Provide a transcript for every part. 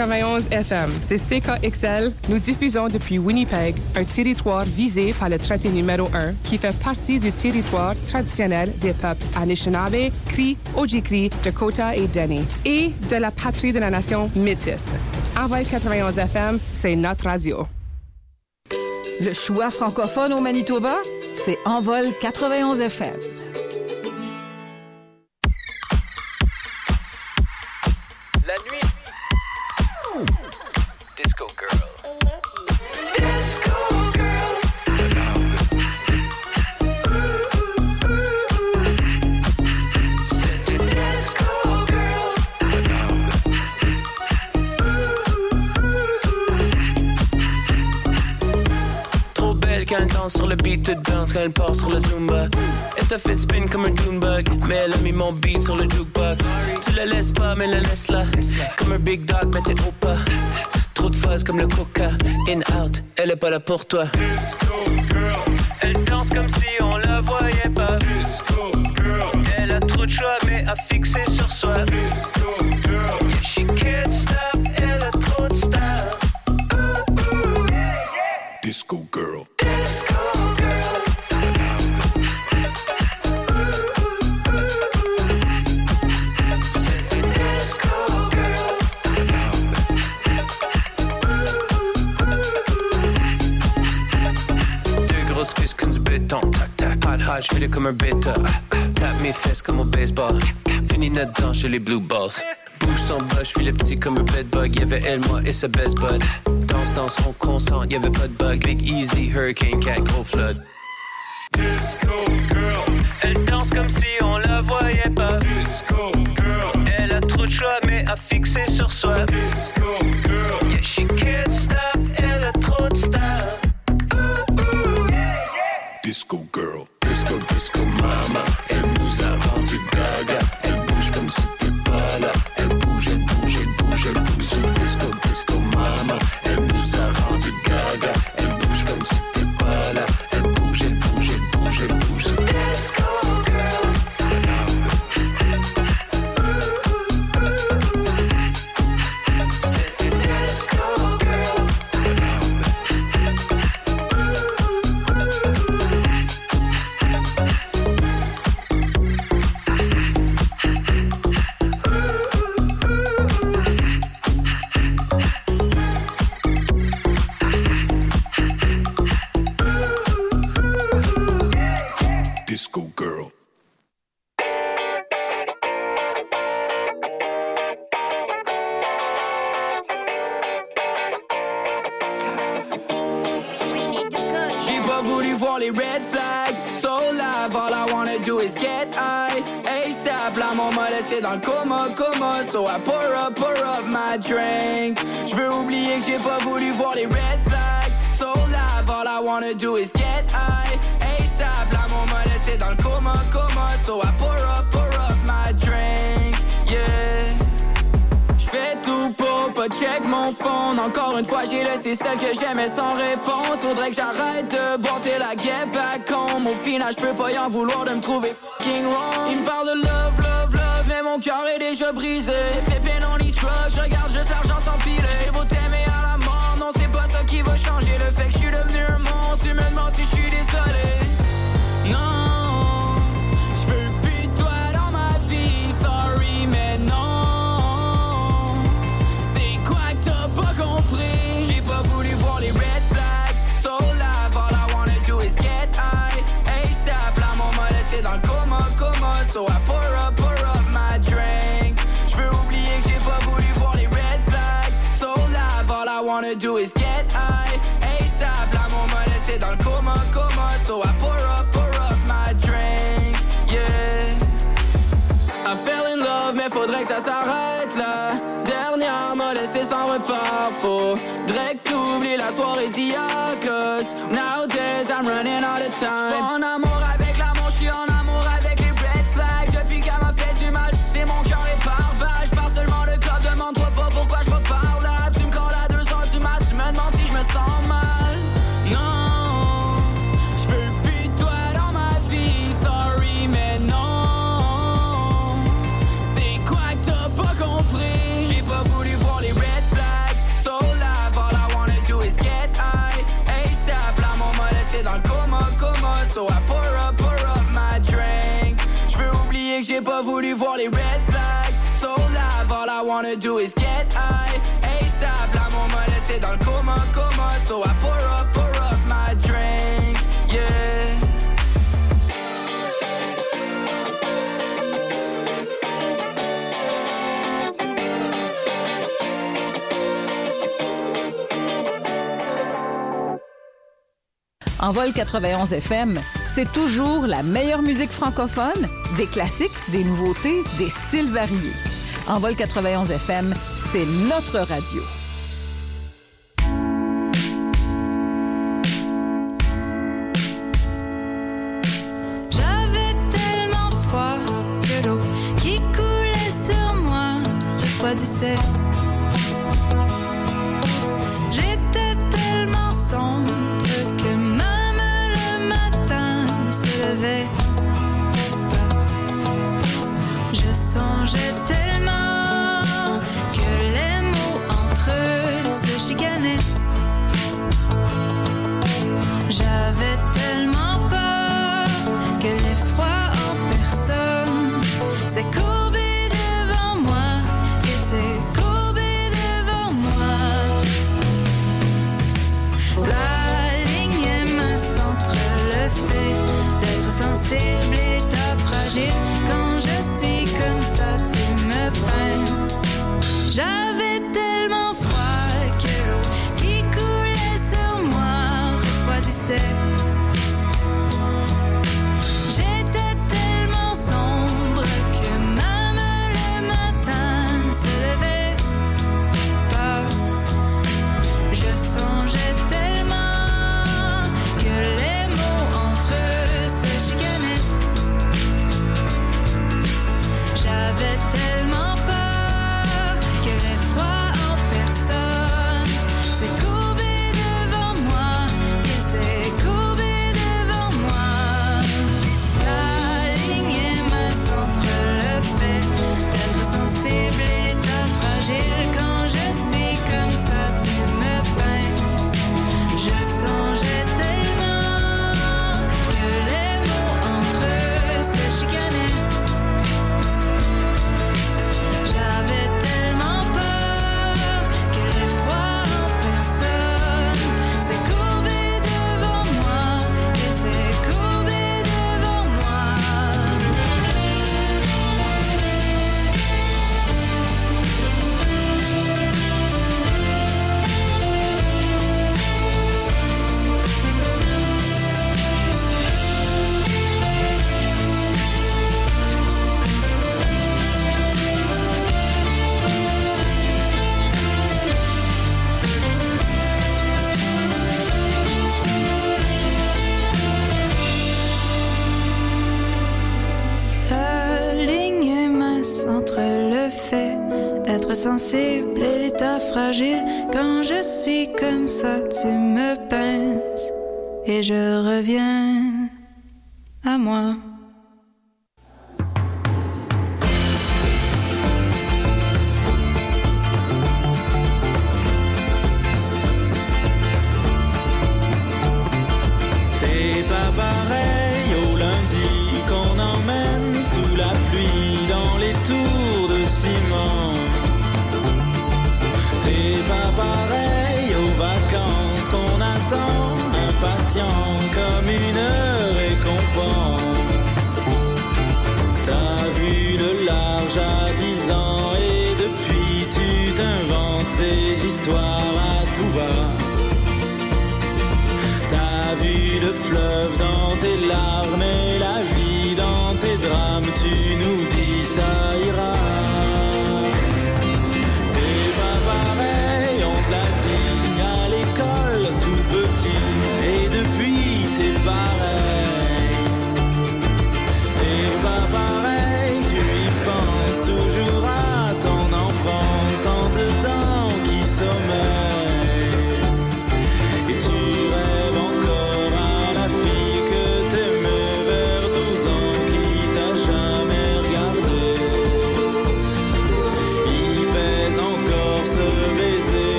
91 FM, c'est CKXL. Nous diffusons depuis Winnipeg, un territoire visé par le traité numéro 1 qui fait partie du territoire traditionnel des peuples Anishinaabe, Cree, Ojikri, Dakota et Dene, et de la patrie de la nation métisse. Envol 91 FM, c'est notre radio. Le choix francophone au Manitoba, c'est Envol 91 FM. Danse quand elle part sur le Zumba. Elle t'a fait spin comme un Doombug, mais elle a mis mon beat sur le jukebox. Tu la laisses pas, mais la laisse là. Comme un big dog, mais t'es au pas. Trop de fuzz comme le coca. In, out, elle est pas là pour toi. Elle danse comme si on la voyait pas. Elle a trop de choix, mais a fixé sur soi. Je fais comme un bêta. Tape mes fesses comme au baseball. Fini notre danse chez les blue balls. Bouge sans bas, je le petit comme un bedbug. Y'avait elle, moi et sa best bud. Danse, danse, on concentre, y'avait pas de bug. Big Easy, Hurricane, Cat, gros flood. Disco girl. Elle danse comme si on la voyait pas. Disco girl. Elle a trop de choix, mais a fixé sur soi. Disco So I pour up, pour up my drink. J'veux oublier que j'ai pas voulu voir les red flags. So live, all I wanna do is get high. ASAP, la maman m'a laissé dans le coma, coma. So I pour up, pour up my drink. Yeah. J'fais tout pour pas check mon phone. Encore une fois, j'ai laissé celle que j'aimais sans réponse. Faudrait que j'arrête de boire la get back home. Au final, j'peux pas y en vouloir de me trouver fucking wrong. Il me parle de love, mon cœur est déjà brisé. C'est peine struck, je regarde So I pour up, pour up my drink. Yeah. I fell in love, mais faudrait que ça s'arrête là. Dernière m'a laissé sans repart. Faudrait que t'oublies la soirée d'hier. Cause nowadays I'm running out of time. Amour voulu voir les red flags. So live, all I wanna do is get high. ASAP, l'amour m'a laissé dans le coma, coma. So I pour up, pour up my drink, yeah. En vol 91 FM, c'est toujours la meilleure musique francophone, des classiques, des nouveautés, des styles variés. Envol 91 FM, c'est notre radio. J'avais.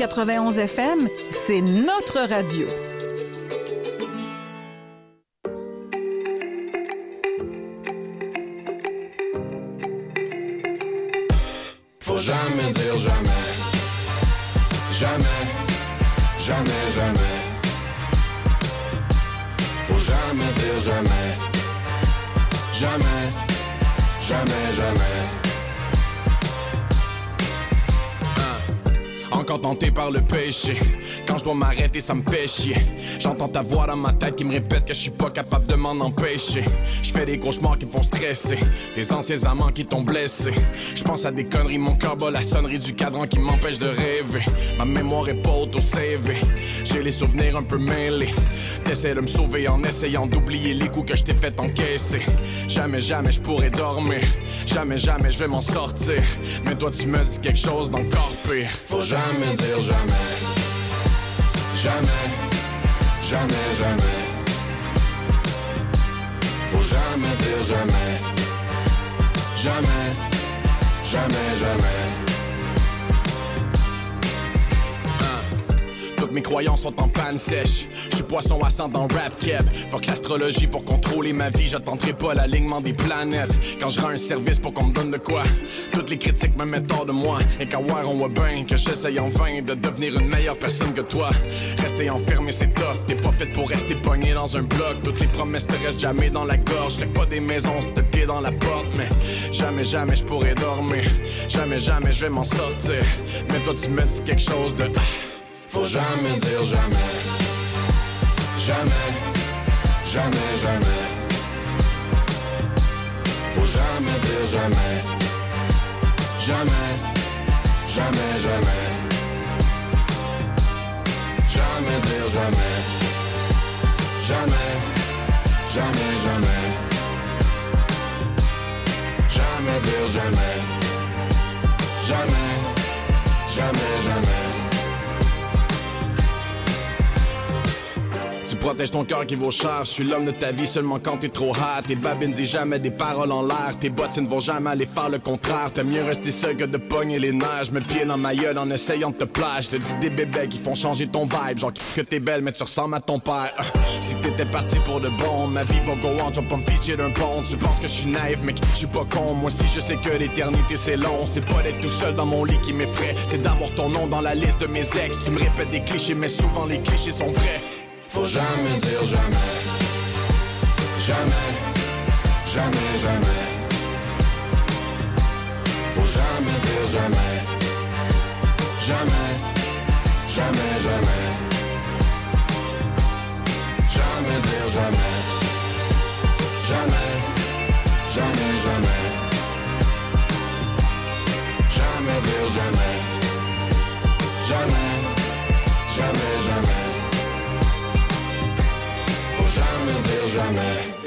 91 FM, c'est notre radio. Dois m'arrêter, ça me. J'entends ta voix dans ma tête qui me répète que je suis pas capable de m'en empêcher. Je fais des cauchemars qui me font stresser. Des anciens amants qui t'ont blessé. Je pense à des conneries, mon cœur bat la sonnerie du cadran qui m'empêche de rêver. Ma mémoire est pas auto-CV. J'ai les souvenirs un peu mêlés. T'essaies de me sauver en essayant d'oublier les coups que je t'ai fait encaisser. Jamais, jamais je pourrais dormir. Jamais, jamais je vais m'en sortir. Mais toi, tu me dis quelque chose d'encore pire. Faut jamais dire jamais. Jamais, jamais, jamais. Faut jamais dire jamais. Jamais, jamais, jamais. Toutes mes croyances sont en panne sèche. Poisson ascendant rap keb. Fuck l'astrologie pour contrôler ma vie. J'attendrai pas l'alignement des planètes. Quand je rends un service pour qu'on me donne de quoi. Toutes les critiques me mettent hors de moi. Et qu'à voir, on voit bien que j'essaye en vain de devenir une meilleure personne que toi. Rester enfermé, c'est tough. T'es pas fait pour rester pogné dans un bloc. Toutes les promesses te restent jamais dans la gorge. T'as pas des maisons, c'est pied dans la porte. Mais jamais, jamais je pourrais dormir. Jamais, jamais je vais m'en sortir. Mais toi, tu me dis quelque chose de. Faut jamais dire jamais. Jamais, jamais, jamais. Faut jamais dire jamais. Jamais, jamais, jamais. Jamais dire jamais. Protèges ton cœur qui vaut cher. Je suis l'homme de ta vie seulement quand t'es trop hot. Tes babines disent jamais des paroles en l'air. Tes bottines ne vont jamais aller faire le contraire. T'as mieux rester seul que de pogner les. Je me pied dans ma gueule en essayant de te plaire. Je te dis des bébés qui font changer ton vibe. Genre que t'es belle, mais tu ressembles à ton père. Euh, Si t'étais parti pour de bon, ma vie va go on. Je vais pas pitcher d'un pont. Tu penses que je suis naïf, mais je suis pas con. Moi aussi, je sais que l'éternité c'est long. C'est pas d'être tout seul dans mon lit qui m'effraie. C'est d'avoir ton nom dans la liste de mes ex. Tu me répètes des clichés, mais souvent les clichés sont vrais. Faut jamais dire jamais. Jamais, jamais, jamais. Faut jamais dire jamais. Jamais, jamais, jamais. Jamais dire jamais. Jamais, jamais, jamais. Jamais dire jamais. Jamais, jamais, jamais. Faut jamais dire jamais.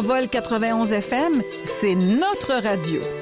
Envol 91 FM, c'est notre radio.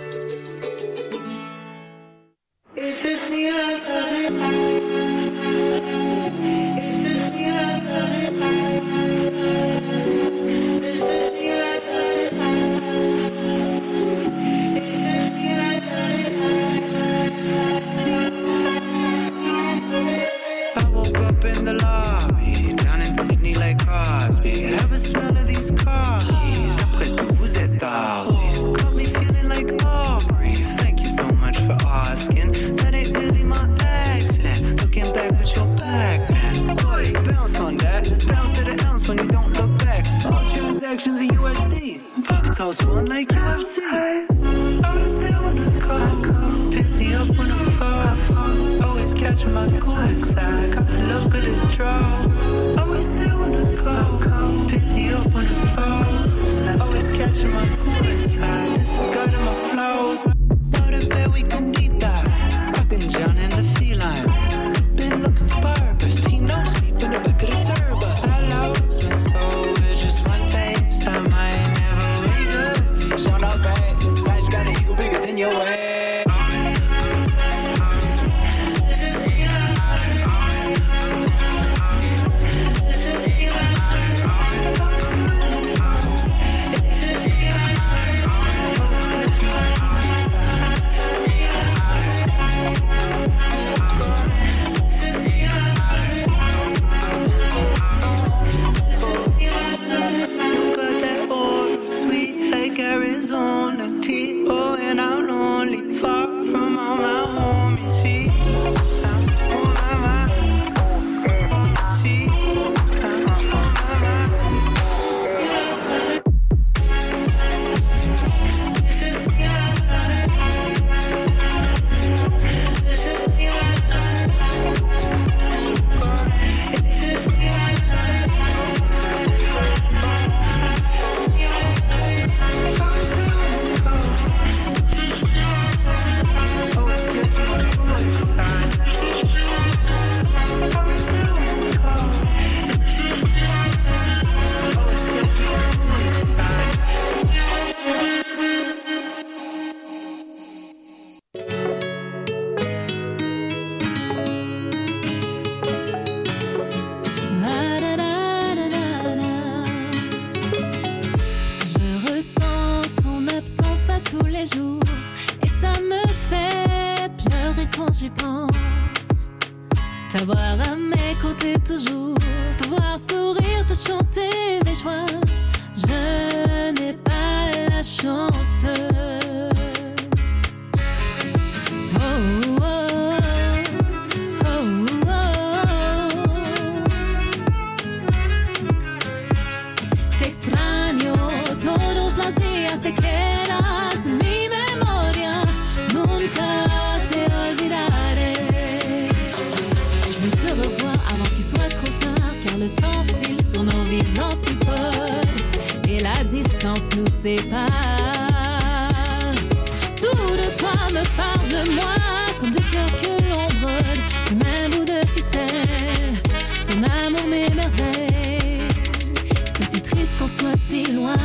si loin.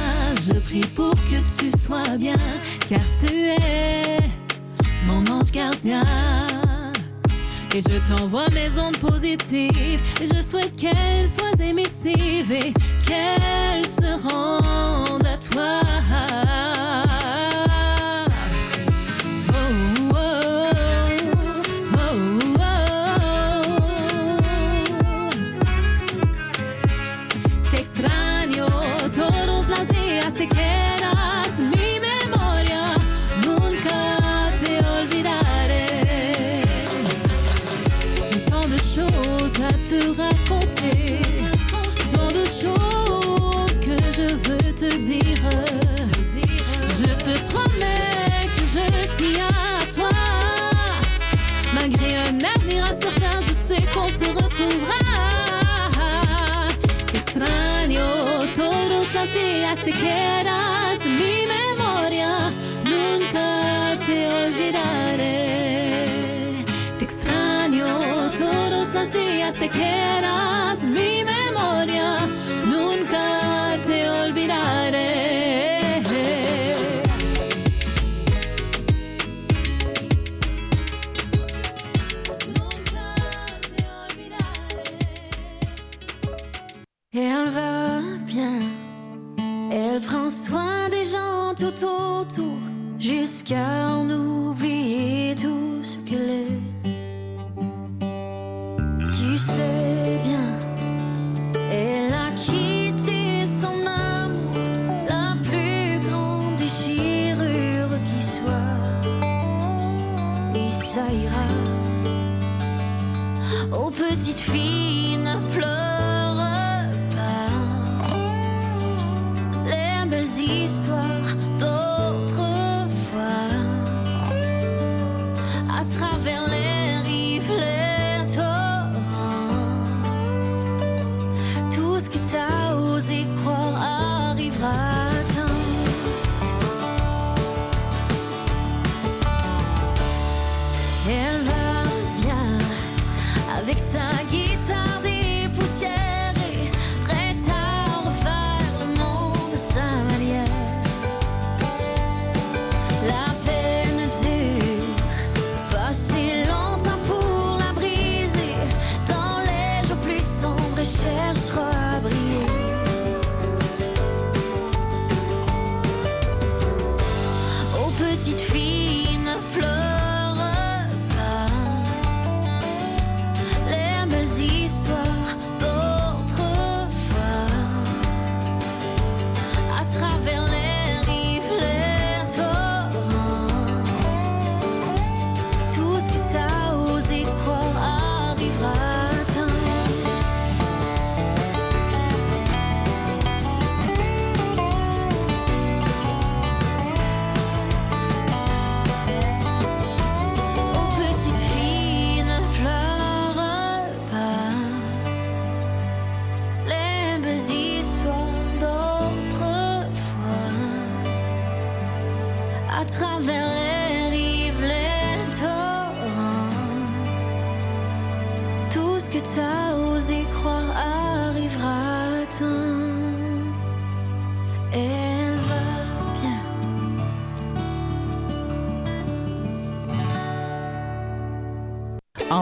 Je prie pour que tu sois bien, car tu es mon ange gardien. Et je t'envoie mes ondes positives. Et je souhaite qu'elles soient émissives et qu'elles se rendent à toi. care.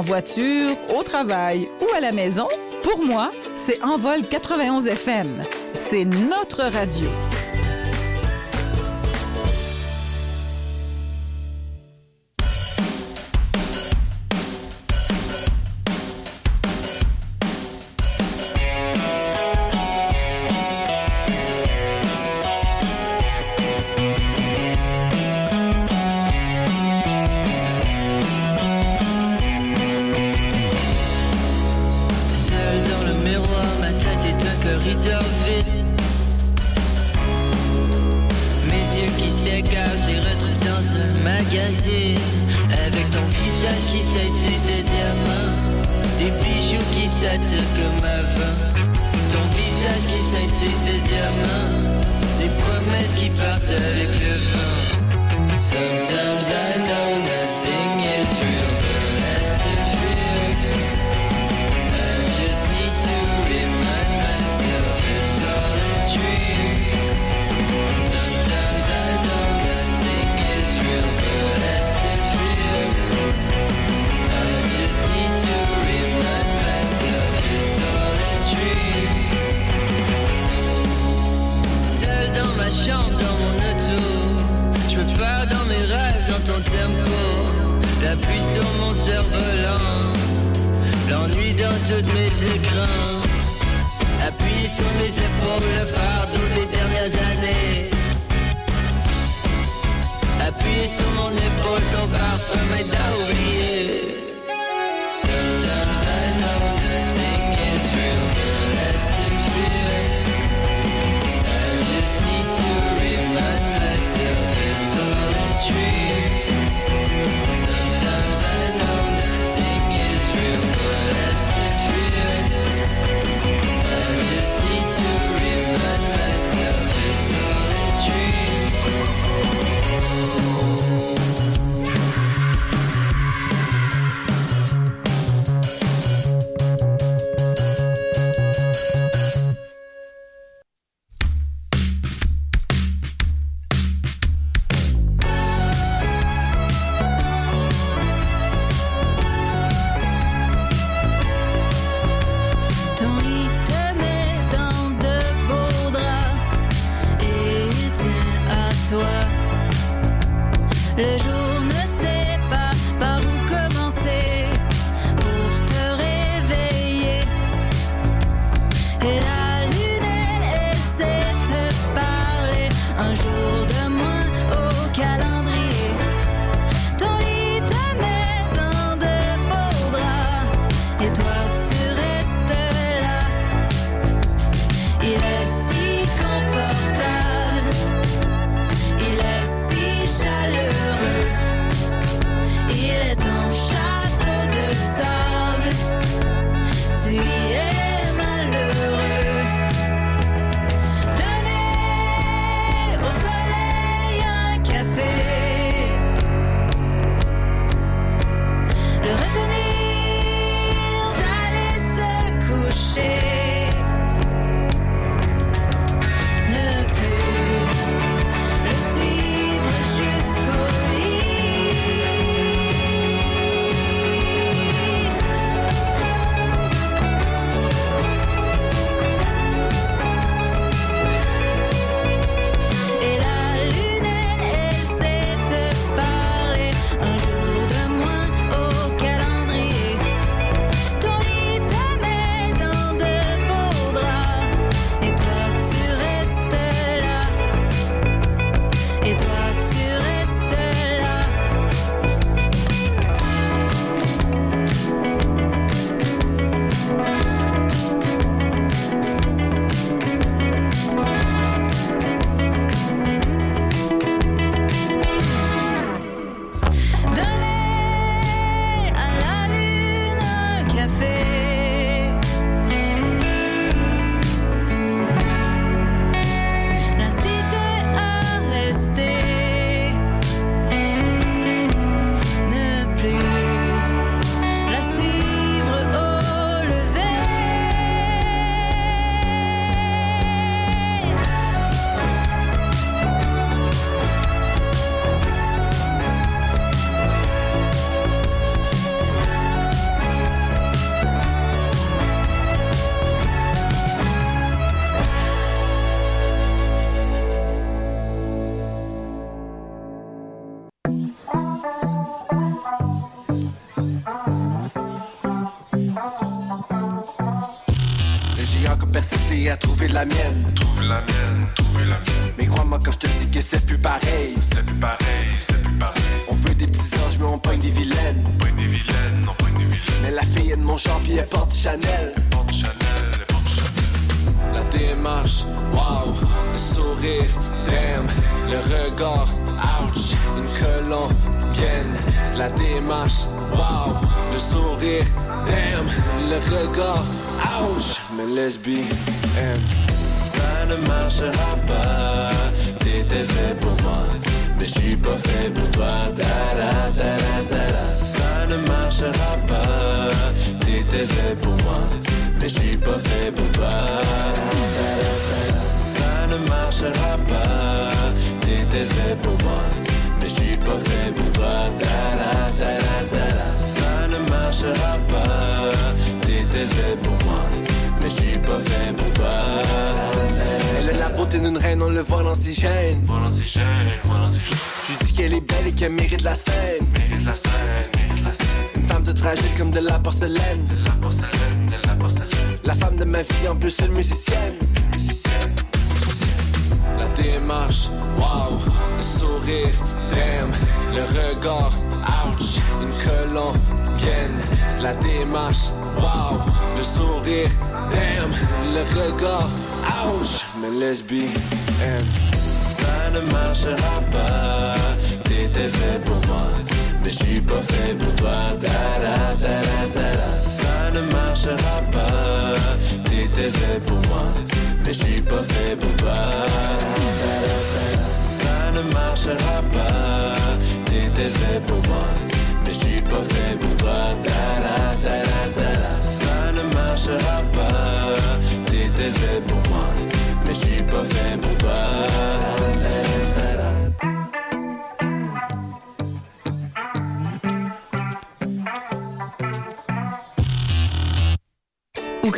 en voiture, au travail ou à la maison, pour moi, c'est Envol 91 FM. C'est notre radio.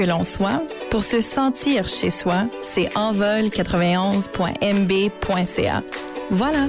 que l'on soit, pour se sentir chez soi, c'est envol91.mb.ca. Voilà.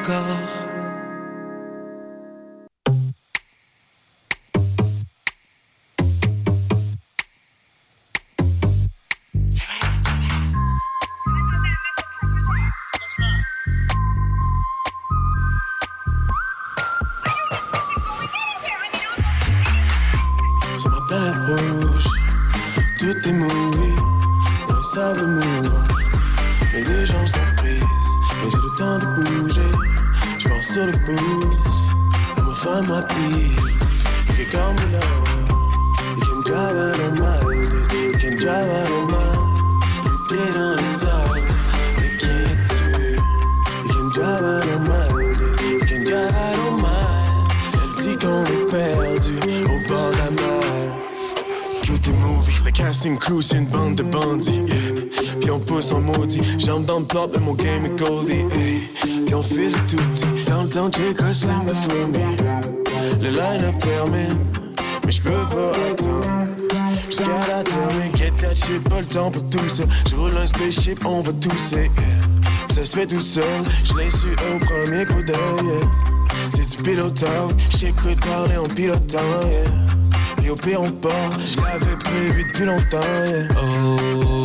Encore. On va tousser. Ça se fait tout seul, je l'ai su au premier coup d'œil. yeah. C'est du pilotage, j'écoute parler en pilotant. yeah. Et au pire on part, je l'avais prévu depuis longtemps. Oh,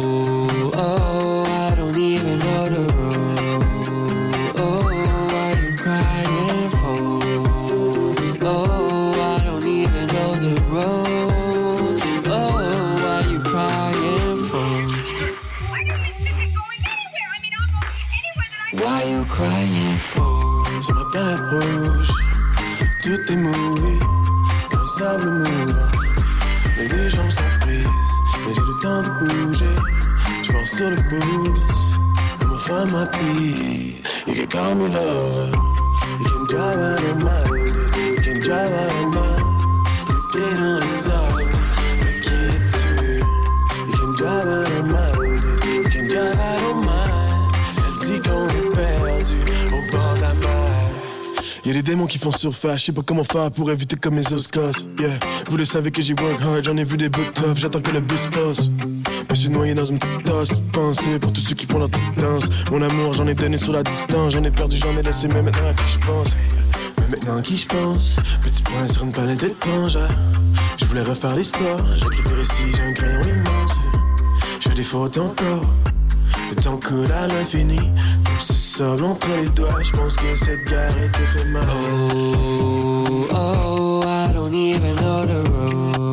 You can call me love, you can drive, I don't mind. You can drive, I don't mind. You get on the side, mais qui es-tu? You can drive, I don't mind. You can drive, I don't mind. Elle dit qu'on est perdu au bord de la mer. Y'a des démons qui font surface, je sais pas comment faire pour éviter comme mes os cassent. Yeah, vous le savez que j'ai work hard, j'en ai vu des bouts tough, j'attends que le bus passe. Suis noyé dans une petite tasse, pensée pour tous ceux qui font leur petite danse. Mon amour, j'en ai donné sur la distance, j'en ai perdu, j'en ai laissé, mais maintenant à qui je pense? Mais maintenant à qui je pense? Petit point sur une planète étrangère. Je voulais refaire l'histoire, j'écris des récits, j'ai un crayon immense. Je fais des fautes encore, le temps coule à l'infini. Comme ce sable entre les doigts, je pense que cette guerre est éphémère. Oh, oh, I don't even know the road.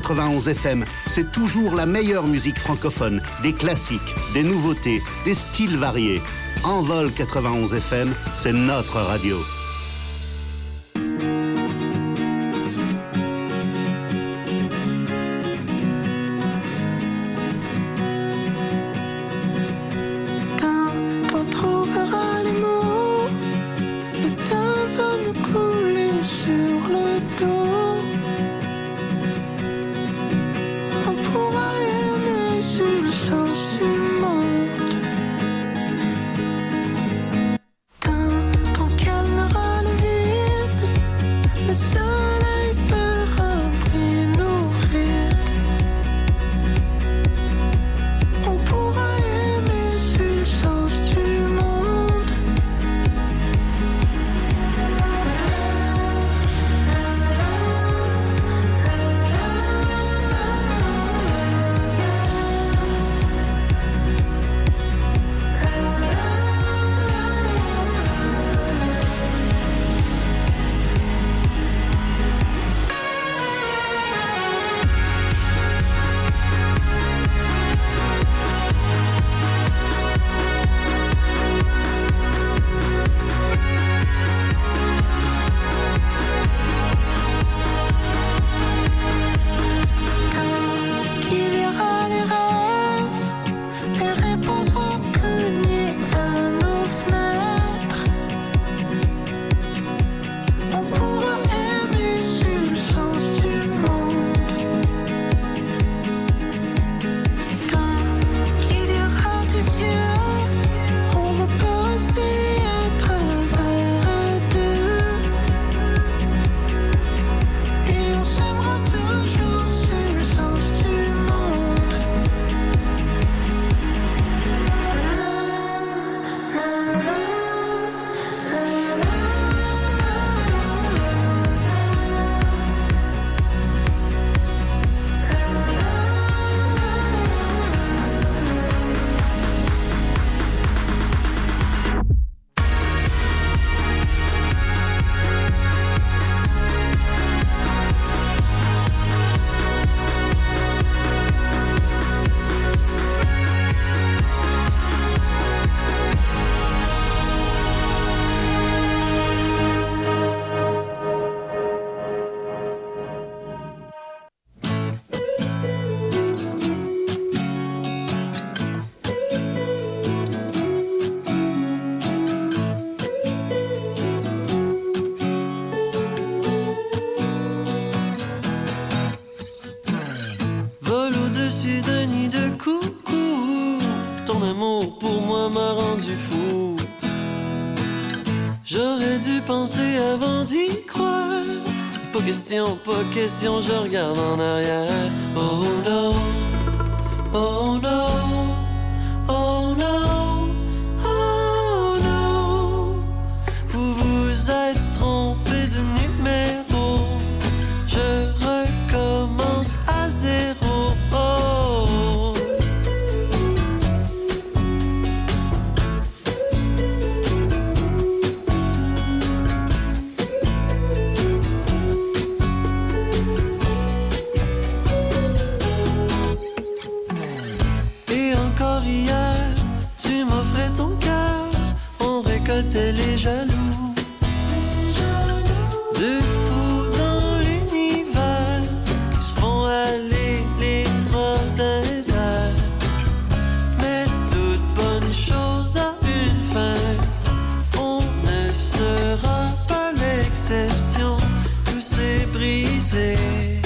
91 FM, c'est toujours la meilleure musique francophone, des classiques, des nouveautés, des styles variés. Envol 91 FM, c'est notre radio. Pas question, je regarde en arrière. S'est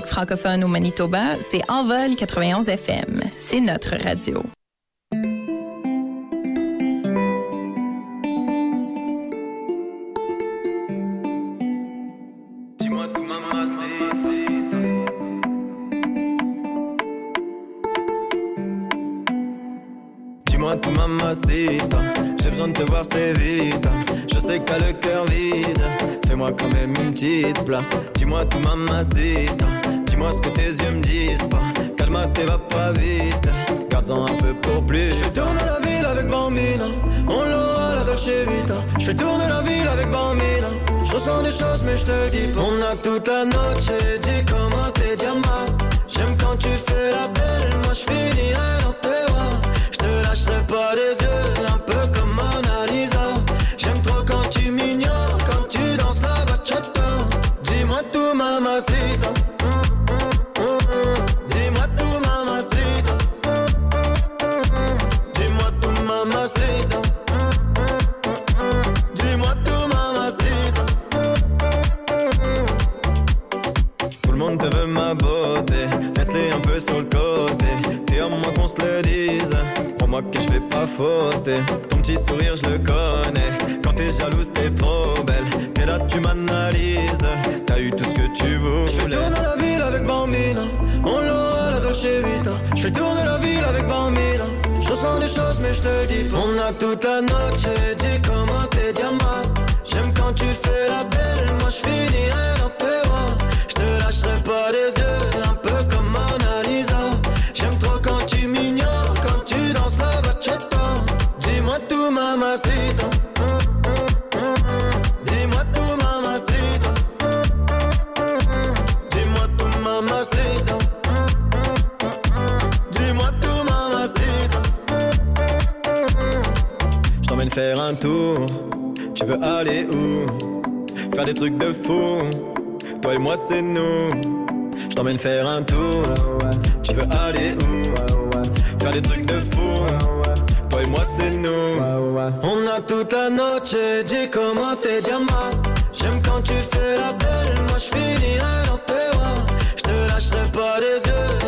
francophone au Manitoba, c'est Envol 91 FM. C'est notre radio. toda la noche. bise Crois-moi que je vais pas fauter. Ton petit sourire je le connais. Quand t'es jalouse t'es trop belle. T'es là tu m'analyses. T'as eu tout ce que tu voulais. Je fais tourner la ville avec Bambina. On l'aura la Dolce Vita. Je fais tourner la ville avec Bambina. Je ressens des choses mais je te le dis On a toute la noche Dis comment t'es diamant. J'aime quand tu fais la belle Moi je finirai dans tes bras. Je te lâcherai pas les yeux. faire un tour. Tu veux aller où? Faire des trucs de fou. Toi et moi c'est nous. Je t'emmène faire un tour. Tu veux aller où? Faire des trucs de fou. Toi et moi c'est nous. On a toute la noche Dis comment t'es diamas J'aime quand tu fais la belle Moi je finirai dans tes bras Je te lâcherai pas les yeux.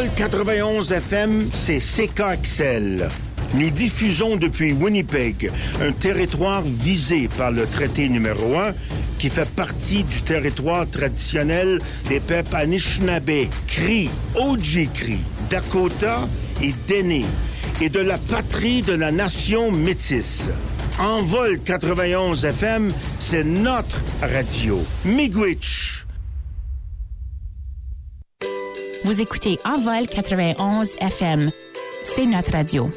Envol 91 FM, c'est CKXL. Nous diffusons depuis Winnipeg, un territoire visé par le traité numéro 1 qui fait partie du territoire traditionnel des peuples Anishinaabe, Cri, Ojibwe, Dakota et Dene, et de la patrie de la nation métisse. Envol 91 FM, c'est notre radio. Miigwech. Vous écoutez Envol 91 FM. C'est notre radio.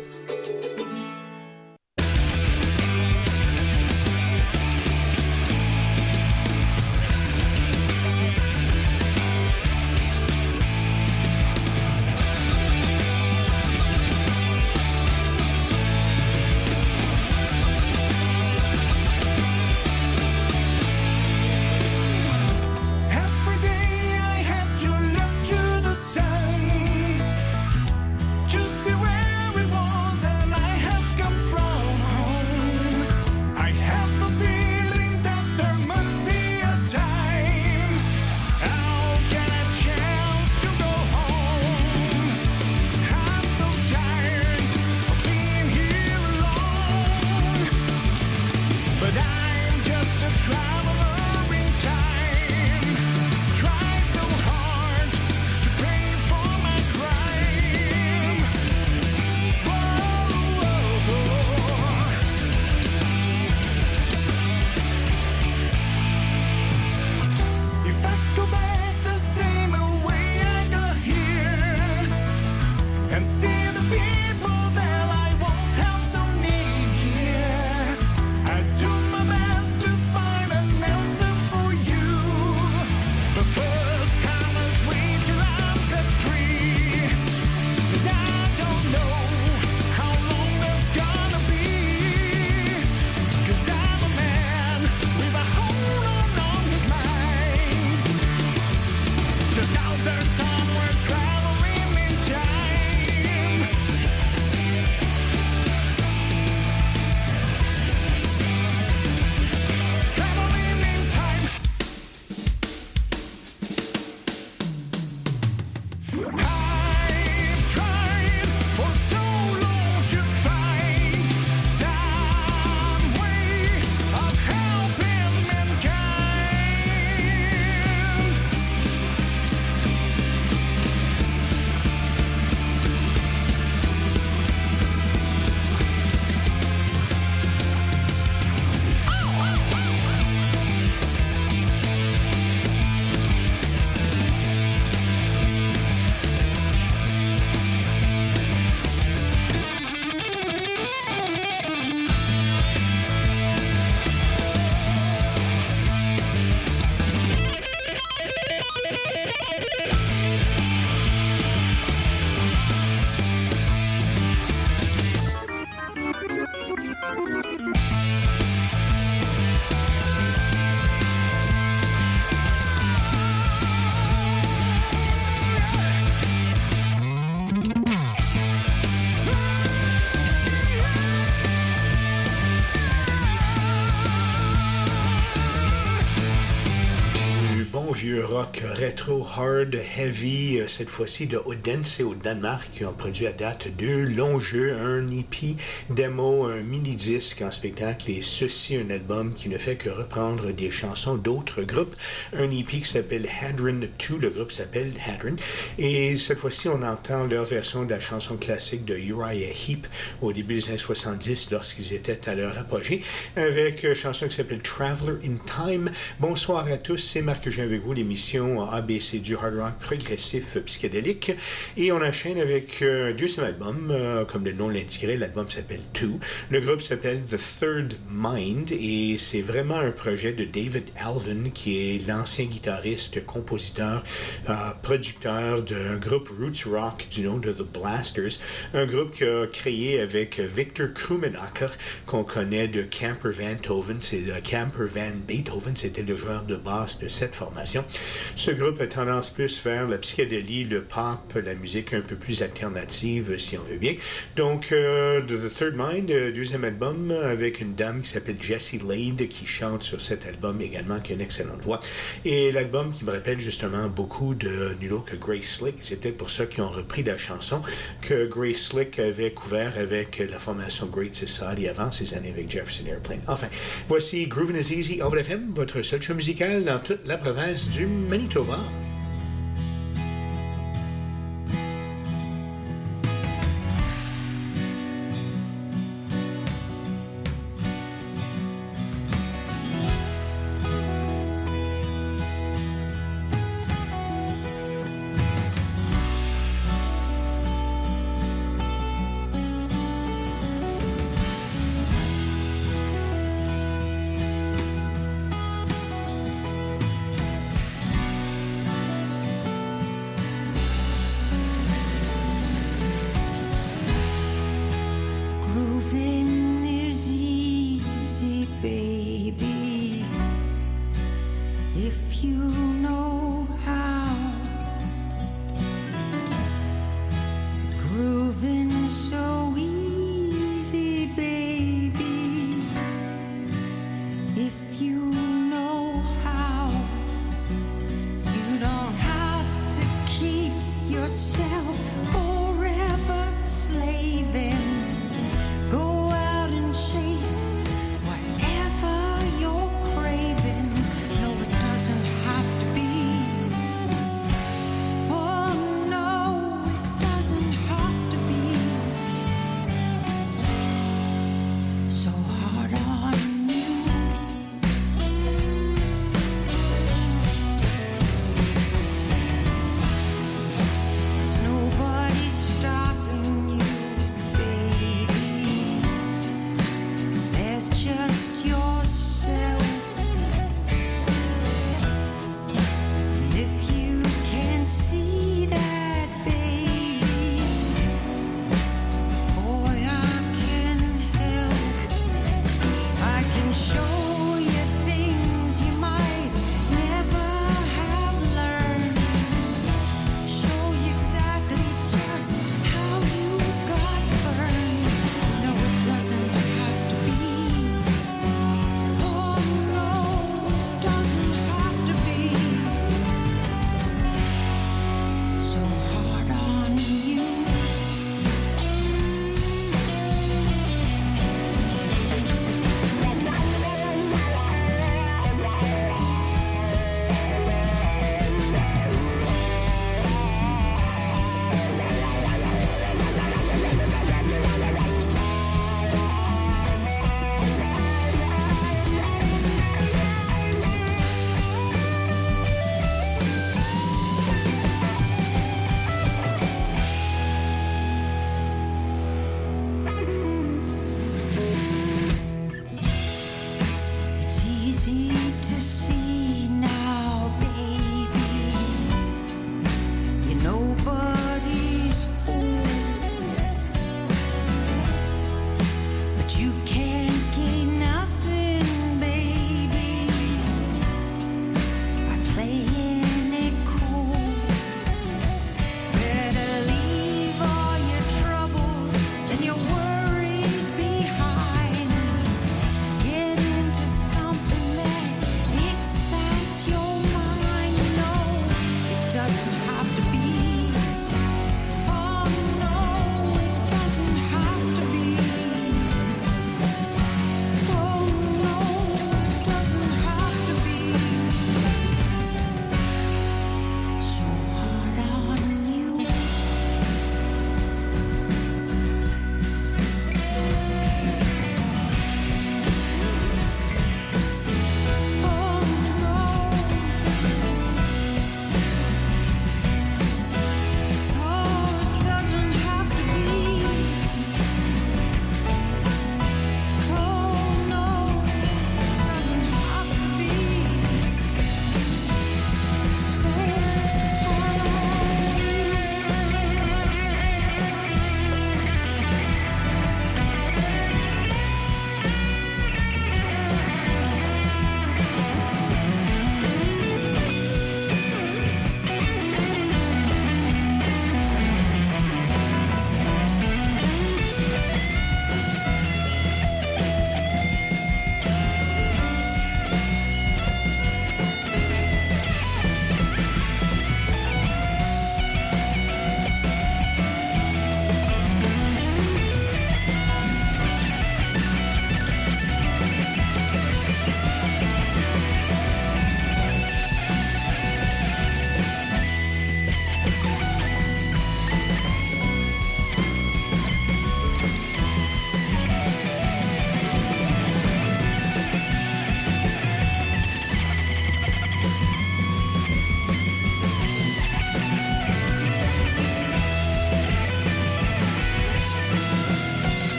Rock rétro, hard, heavy, euh, cette fois-ci de Odense au Danemark, qui ont produit à date deux longs jeux, un EP démo, un mini-disque en spectacle, et ceci, un album qui ne fait que reprendre des chansons d'autres groupes. Un EP qui s'appelle Hadron 2, le groupe s'appelle Hadron, et cette fois-ci, on entend leur version de la chanson classique de Uriah Heep au début des années 70, lorsqu'ils étaient à leur apogée, avec une chanson qui s'appelle Traveler in Time. Bonsoir à tous, c'est Marc Eugène avec vous, l'émission ABC du hard rock progressif psychédélique. Et on enchaîne avec euh, un deuxième album, euh, comme le nom l'indiquerait, l'album s'appelle Two. Le groupe s'appelle The Third Mind et c'est vraiment un projet de David Alvin, qui est l'ancien guitariste, compositeur, euh, producteur d'un groupe roots rock du nom de The Blasters, un groupe qu'il a créé avec Victor Krummenacher, qu'on connaît de Camper Van Beethoven. C'est Camper Van Beethoven, c'était le joueur de basse de cette formation. Ce groupe a tendance plus vers la psychédélie, le pop, la musique un peu plus alternative, si on veut bien. Donc, euh, The Third Mind, euh, deuxième album, avec une dame qui s'appelle Jessie Lade, qui chante sur cet album également, qui a une excellente voix. Et l'album qui me rappelle justement beaucoup de nul que Grace Slick. C'est peut-être pour ça qu'ils ont repris la chanson que Grace Slick avait couvert avec la formation Great Society avant ces années avec Jefferson Airplane. Enfin, voici Groovin' is Easy, Over FM, votre seul show musical dans toute la province du Manitoba.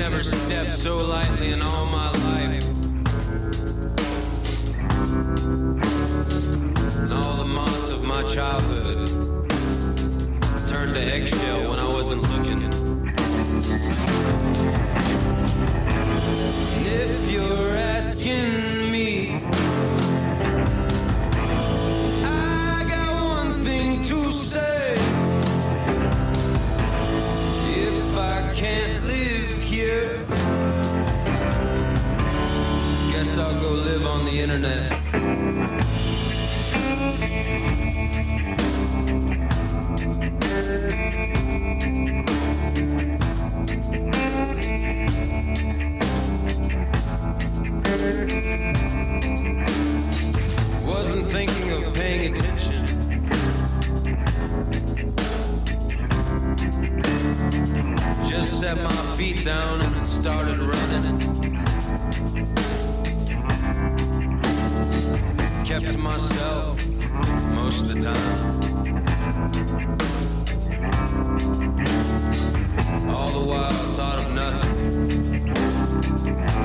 Never stepped so lightly in all my life. And all the moss of my childhood turned to eggshell when I wasn't looking. And if you're asking on the internet. Wasn't thinking of paying attention. Just set my feet down and started running. kept to myself most of the time. All the while I thought of nothing,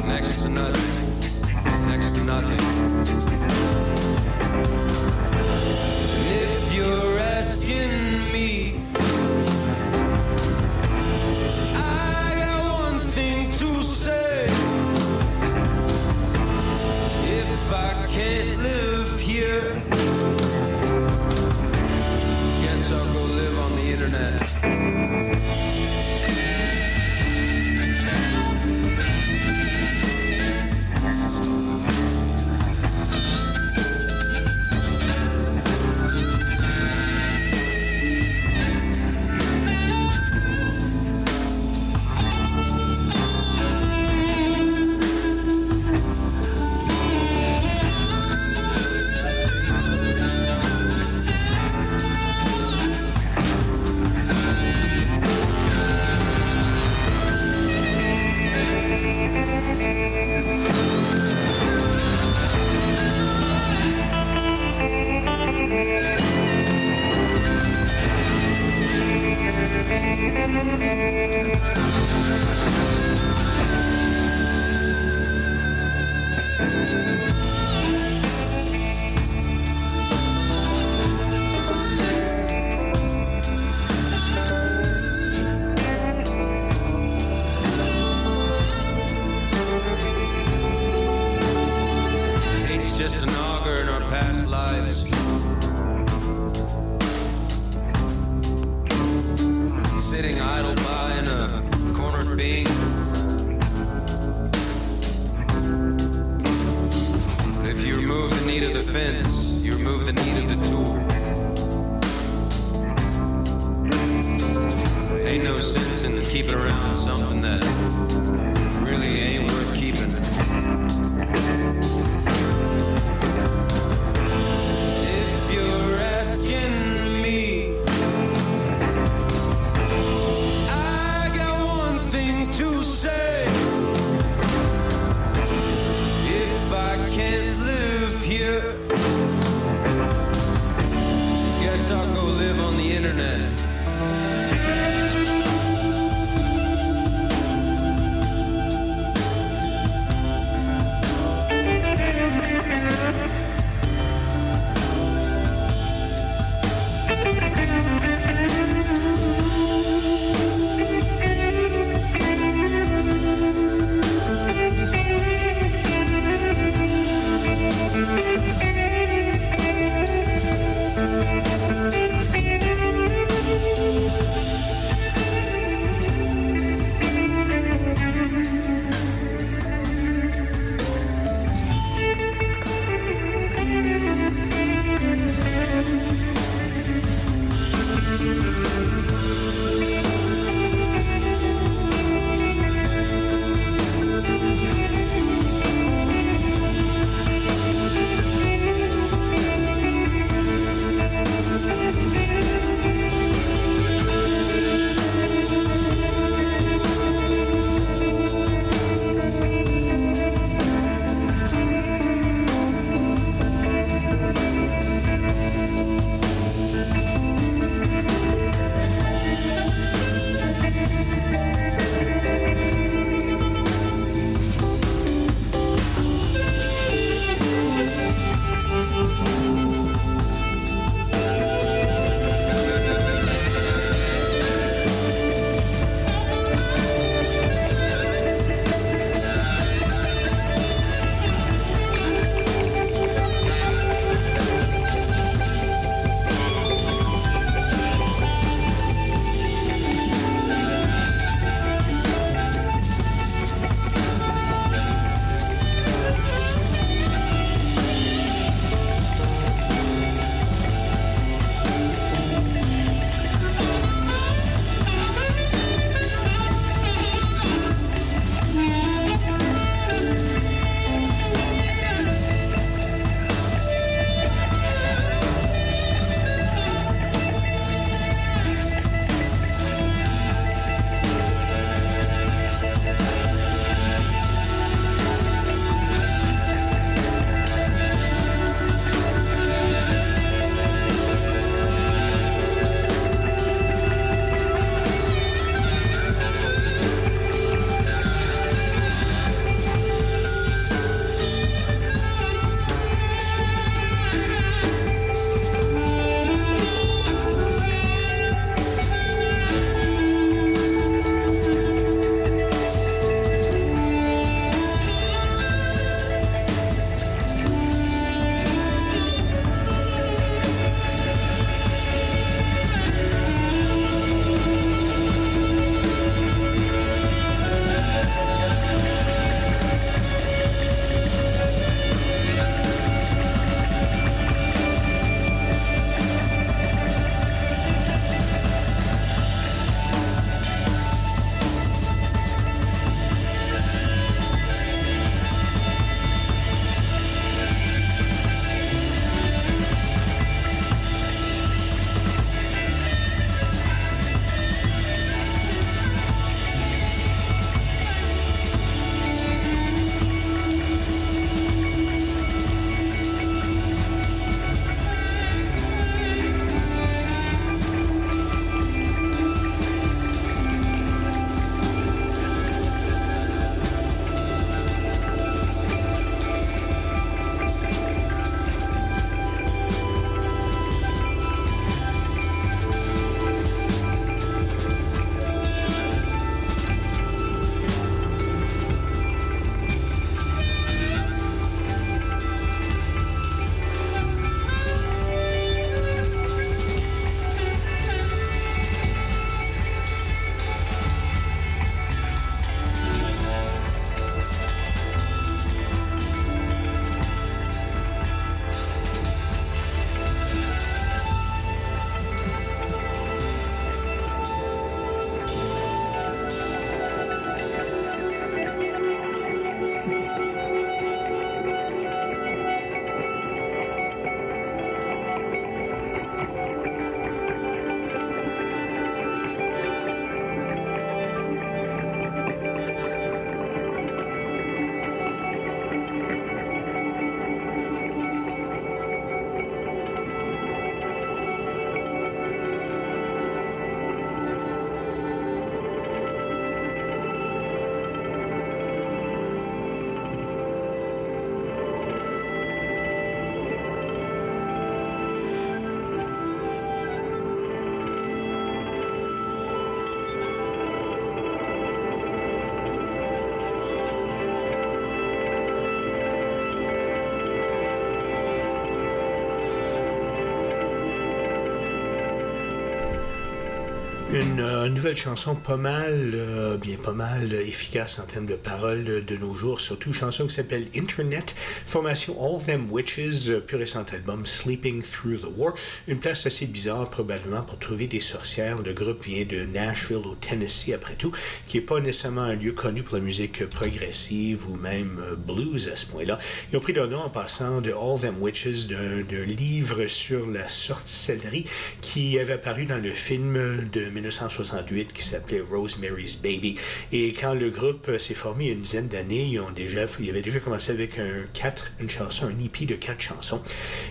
next to nothing, next to nothing. And if you're Une nouvelle chanson pas mal, euh, bien pas mal efficace en termes de paroles de nos jours, surtout chanson qui s'appelle Internet, formation All Them Witches, euh, plus récent album Sleeping Through the War. Une place assez bizarre probablement pour trouver des sorcières. Le groupe vient de Nashville au Tennessee après tout, qui est pas nécessairement un lieu connu pour la musique progressive ou même euh, blues à ce point-là. Ils ont pris leur nom en passant de All Them Witches, d'un livre sur la sorcellerie qui avait apparu dans le film de 1968 qui s'appelait Rosemary's Baby. Et quand le groupe euh, s'est formé une dizaine d'années, ils ont déjà, ils avaient déjà commencé avec un quatre, une chanson, un EP de quatre chansons.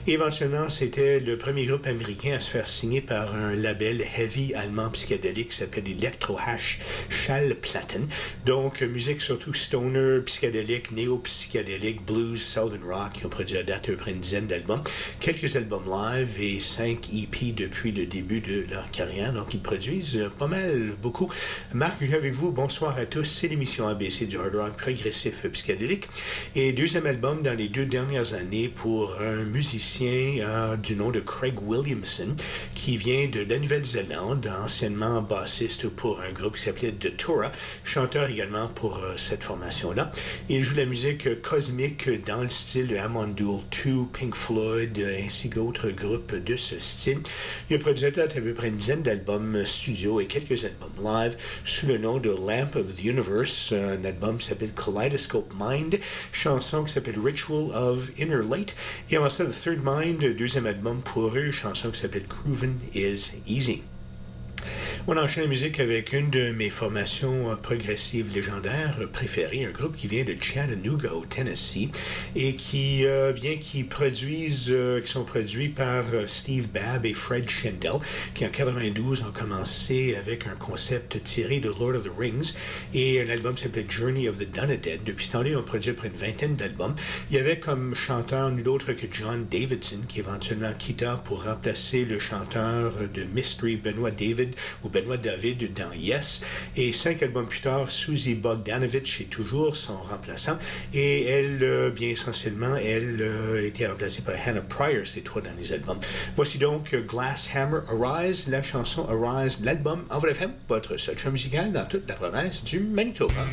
Éventuellement, c'était le premier groupe américain à se faire signer par un label heavy allemand psychédélique qui s'appelle Electro Hash Schallplatten. Donc, musique surtout stoner, psychédélique, néo-psychédélique, blues, southern rock. Ils ont produit à date à peu près une dizaine d'albums. Quelques albums live et cinq EP depuis le début de leur carrière. Donc, ils produisent euh, pas mal, beaucoup. Marc, je suis avec vous. Bonsoir à tous. C'est l'émission ABC du hard rock progressif psychédélique. Et deuxième album dans les deux dernières années pour un musicien euh, du nom de Craig Williamson qui vient de la Nouvelle-Zélande, anciennement bassiste pour un groupe qui s'appelait The Torah, chanteur également pour euh, cette formation-là. Il joue la musique cosmique dans le style de Hammond Duel 2, Pink Floyd, ainsi qu'autres groupes de ce style. Il a produit à peu près une dizaine d'albums studio et quelques albums live. Sous le nom de Lamp of the Universe, un album qui s'appelle Kaleidoscope Mind, chanson qui s'appelle Ritual of Inner Light, et avant ça, The Third Mind, uh, deuxième album pour eux, chanson qui s'appelle Proven is Easy. On enchaîne la musique avec une de mes formations euh, progressives légendaires euh, préférées, un groupe qui vient de Chattanooga au Tennessee et qui, euh, qui produisent, euh, qui sont produits par Steve Babb et Fred Schendel, qui en 92 ont commencé avec un concept tiré de Lord of the Rings et un album s'appelait Journey of the Dunedain. Depuis ce temps-là, ils ont produit près une vingtaine d'albums. Il y avait comme chanteur nul autre que John Davidson, qui éventuellement quitta pour remplacer le chanteur de Mystery Benoit David ou Benoît David dans Yes. Et cinq albums plus tard, Susie Bogdanovich est toujours son remplaçant. Et elle, euh, bien essentiellement, elle euh, a été remplacée par Hannah Pryor, ces trois derniers albums. Voici donc euh, Glass Hammer Arise, la chanson Arise, l'album Envol FM, votre seul show musical dans toute la province du Manitoba.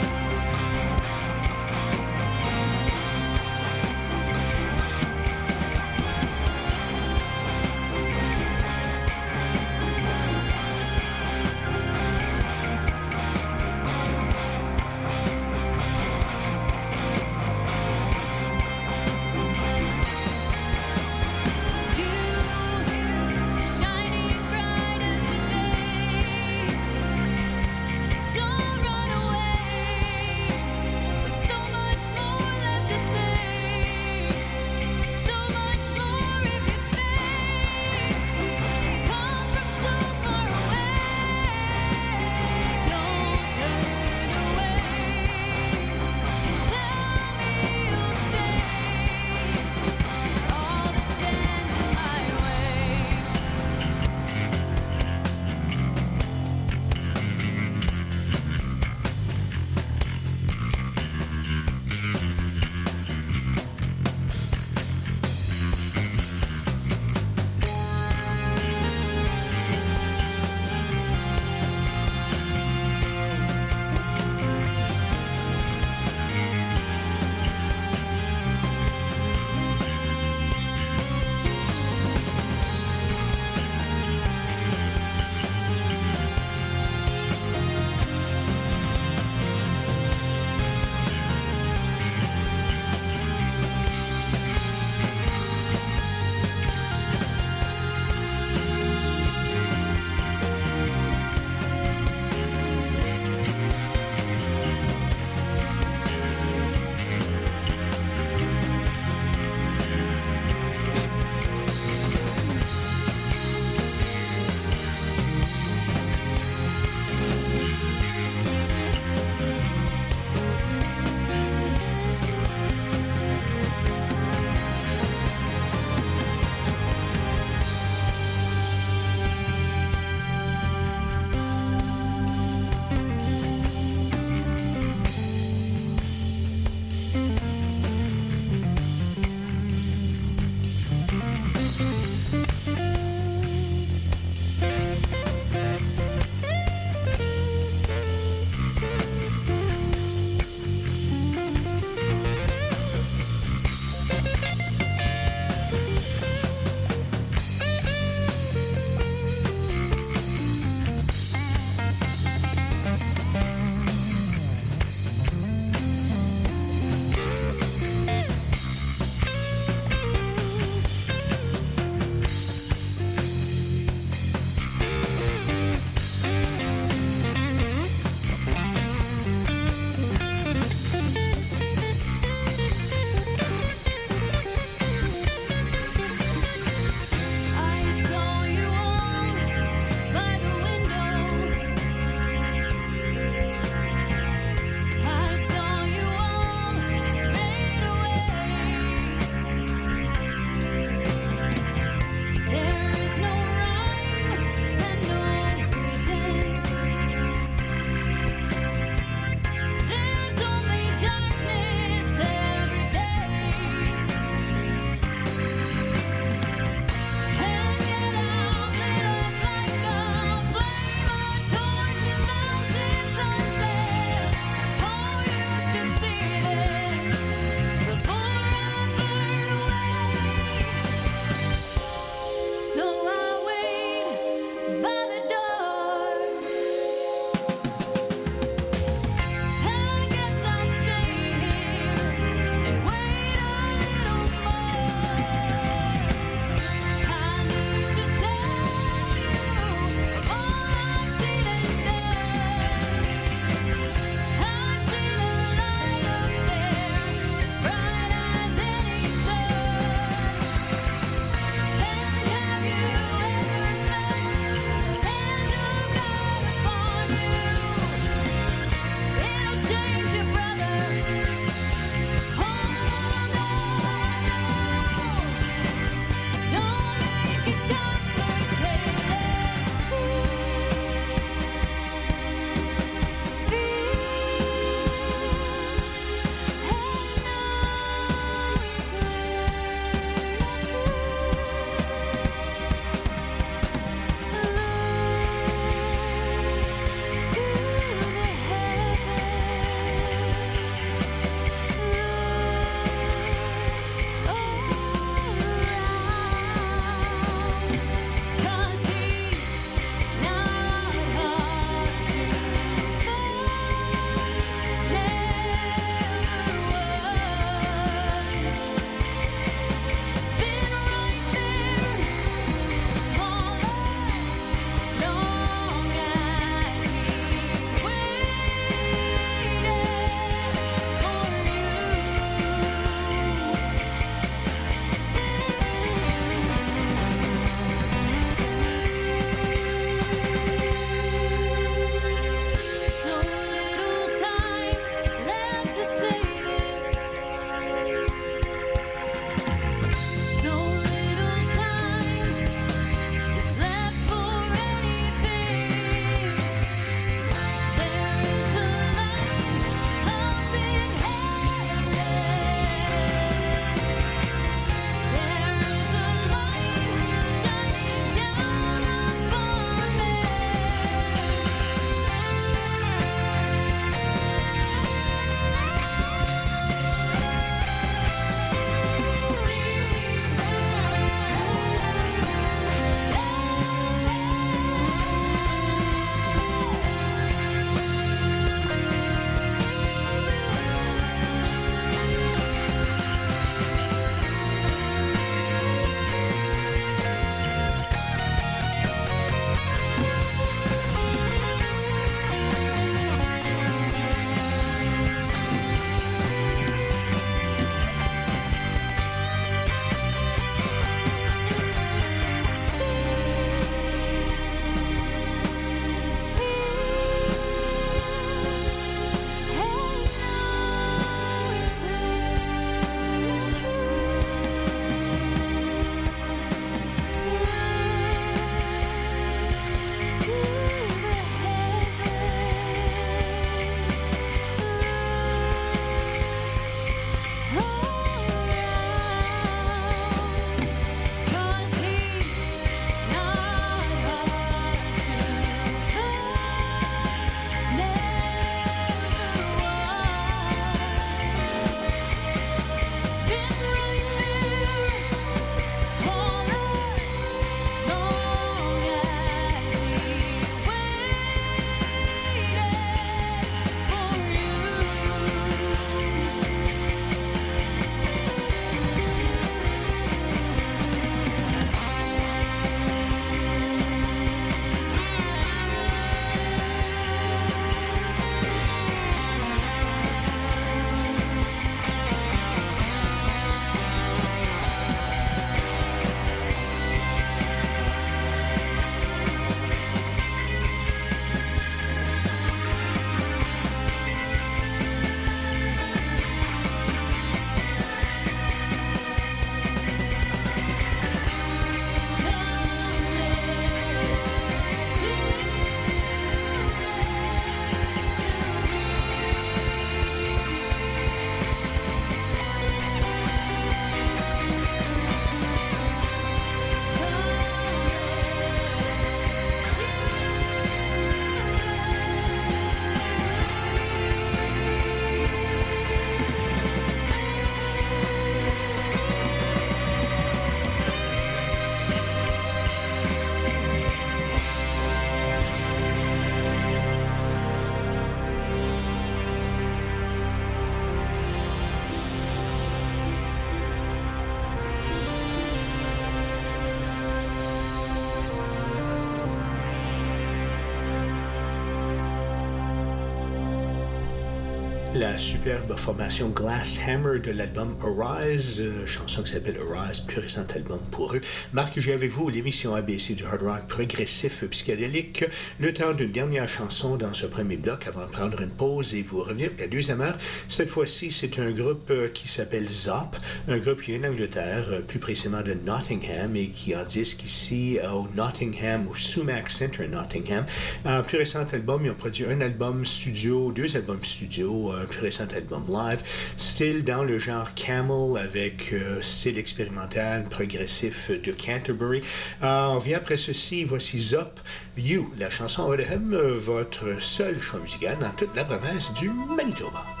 Superbe formation Glass Hammer de l'album Arise, euh, chanson qui s'appelle Arise, plus récent album pour eux. Marc, j'ai avec vous l'émission ABC du hard rock progressif psychédélique. Le temps d'une dernière chanson dans ce premier bloc avant de prendre une pause et vous revenir pour la deuxième heure. Cette fois-ci, c'est un groupe euh, qui s'appelle Zop, un groupe qui est en Angleterre, euh, plus précisément de Nottingham et qui en disque ici au Nottingham, au Sumac Center Nottingham. Un plus récent album, ils ont produit un album studio, deux albums studio, un plus récent album live, style dans le genre Camel avec euh, style expérimental, progressif de Canterbury. Euh, on vient après ceci, voici Zop You, la chanson Odehem, votre seul choix musical dans toute la province du Manitoba.